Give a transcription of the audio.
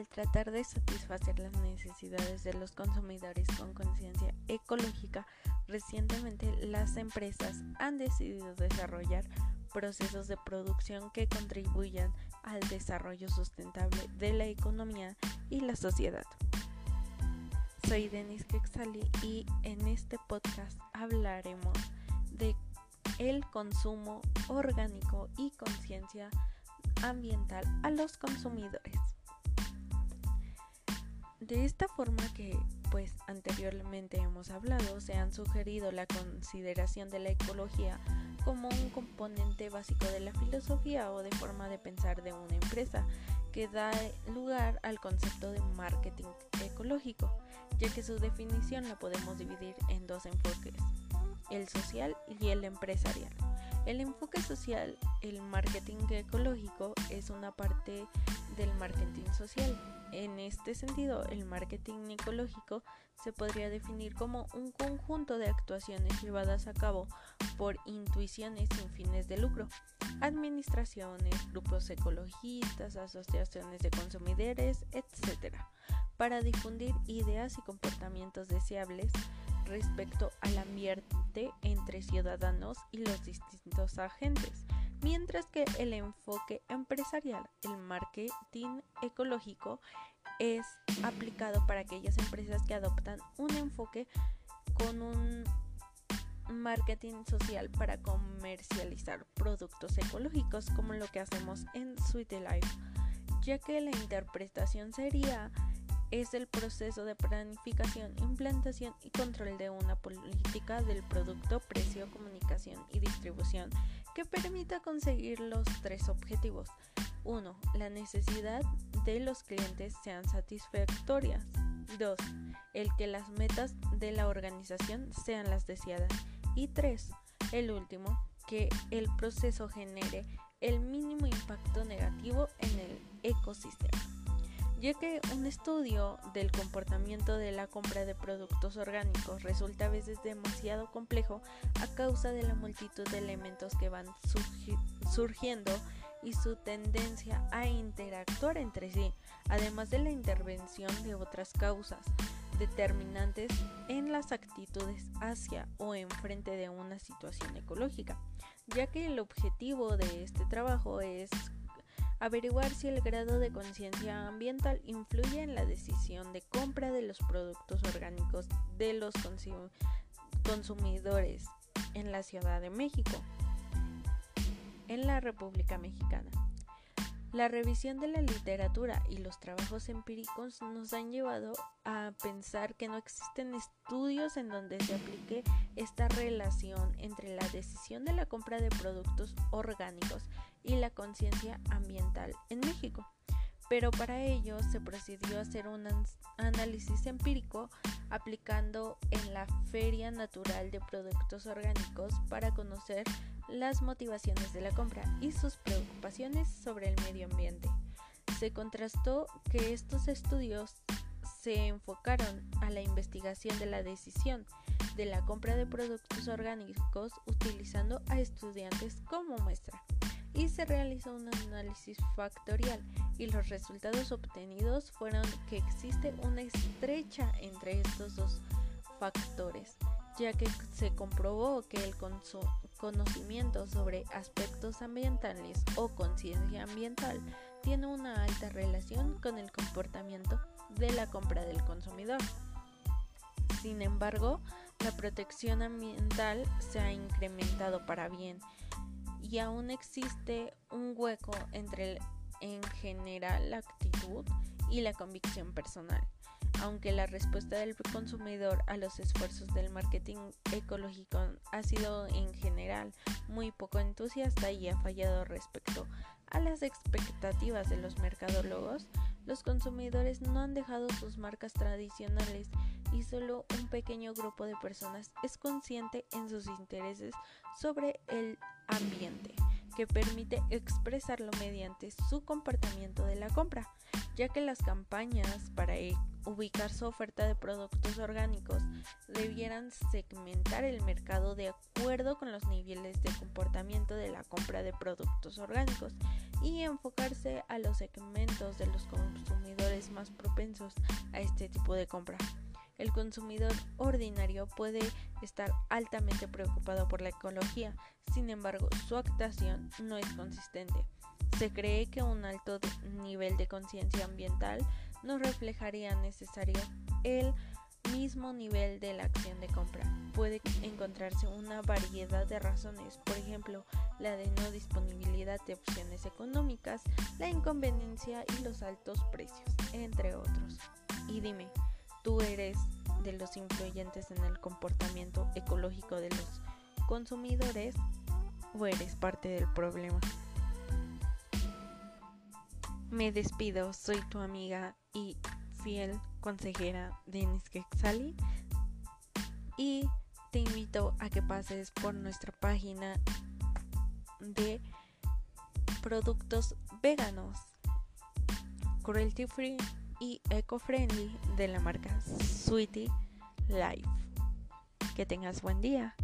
al tratar de satisfacer las necesidades de los consumidores con conciencia ecológica, recientemente las empresas han decidido desarrollar procesos de producción que contribuyan al desarrollo sustentable de la economía y la sociedad. Soy Denis Quexali y en este podcast hablaremos de el consumo orgánico y conciencia ambiental a los consumidores. De esta forma que pues anteriormente hemos hablado, se han sugerido la consideración de la ecología como un componente básico de la filosofía o de forma de pensar de una empresa, que da lugar al concepto de marketing ecológico, ya que su definición la podemos dividir en dos enfoques, el social y el empresarial. El enfoque social, el marketing ecológico, es una parte del marketing social. En este sentido, el marketing ecológico se podría definir como un conjunto de actuaciones llevadas a cabo por intuiciones sin fines de lucro, administraciones, grupos ecologistas, asociaciones de consumidores, etc., para difundir ideas y comportamientos deseables respecto al ambiente entre ciudadanos y los distintos agentes, mientras que el enfoque empresarial, el marketing ecológico, es aplicado para aquellas empresas que adoptan un enfoque con un marketing social para comercializar productos ecológicos como lo que hacemos en Sweet Life, ya que la interpretación sería es el proceso de planificación, implantación y control de una política del producto, precio, comunicación y distribución que permita conseguir los tres objetivos. 1. La necesidad de los clientes sean satisfactorias. 2. El que las metas de la organización sean las deseadas. Y 3. El último, que el proceso genere el mínimo impacto negativo en el ecosistema ya que un estudio del comportamiento de la compra de productos orgánicos resulta a veces demasiado complejo a causa de la multitud de elementos que van surgiendo y su tendencia a interactuar entre sí, además de la intervención de otras causas determinantes en las actitudes hacia o enfrente de una situación ecológica, ya que el objetivo de este trabajo es averiguar si el grado de conciencia ambiental influye en la decisión de compra de los productos orgánicos de los consumidores en la Ciudad de México, en la República Mexicana. La revisión de la literatura y los trabajos empíricos nos han llevado a pensar que no existen estudios en donde se aplique esta relación entre la decisión de la compra de productos orgánicos y la conciencia ambiental en México. Pero para ello se procedió a hacer un análisis empírico aplicando en la Feria Natural de Productos Orgánicos para conocer las motivaciones de la compra y sus preocupaciones sobre el medio ambiente. Se contrastó que estos estudios se enfocaron a la investigación de la decisión de la compra de productos orgánicos utilizando a estudiantes como muestra y se realizó un análisis factorial y los resultados obtenidos fueron que existe una estrecha entre estos dos factores ya que se comprobó que el conocimiento sobre aspectos ambientales o conciencia ambiental tiene una alta relación con el comportamiento de la compra del consumidor. Sin embargo, la protección ambiental se ha incrementado para bien y aún existe un hueco entre en general la actitud y la convicción personal. Aunque la respuesta del consumidor a los esfuerzos del marketing ecológico ha sido en general muy poco entusiasta y ha fallado respecto a las expectativas de los mercadólogos, los consumidores no han dejado sus marcas tradicionales y solo un pequeño grupo de personas es consciente en sus intereses sobre el ambiente que permite expresarlo mediante su comportamiento de la compra, ya que las campañas para e- ubicar su oferta de productos orgánicos debieran segmentar el mercado de acuerdo con los niveles de comportamiento de la compra de productos orgánicos y enfocarse a los segmentos de los consumidores más propensos a este tipo de compra. El consumidor ordinario puede estar altamente preocupado por la ecología, sin embargo su actuación no es consistente. Se cree que un alto nivel de conciencia ambiental no reflejaría necesario el mismo nivel de la acción de compra. Puede encontrarse una variedad de razones, por ejemplo, la de no disponibilidad de opciones económicas, la inconveniencia y los altos precios, entre otros. Y dime, ¿tú eres de los influyentes en el comportamiento ecológico de los consumidores o eres parte del problema? Me despido, soy tu amiga y fiel consejera Denis Quexali y te invito a que pases por nuestra página de productos veganos, cruelty free y eco-friendly de la marca Sweetie Life. Que tengas buen día.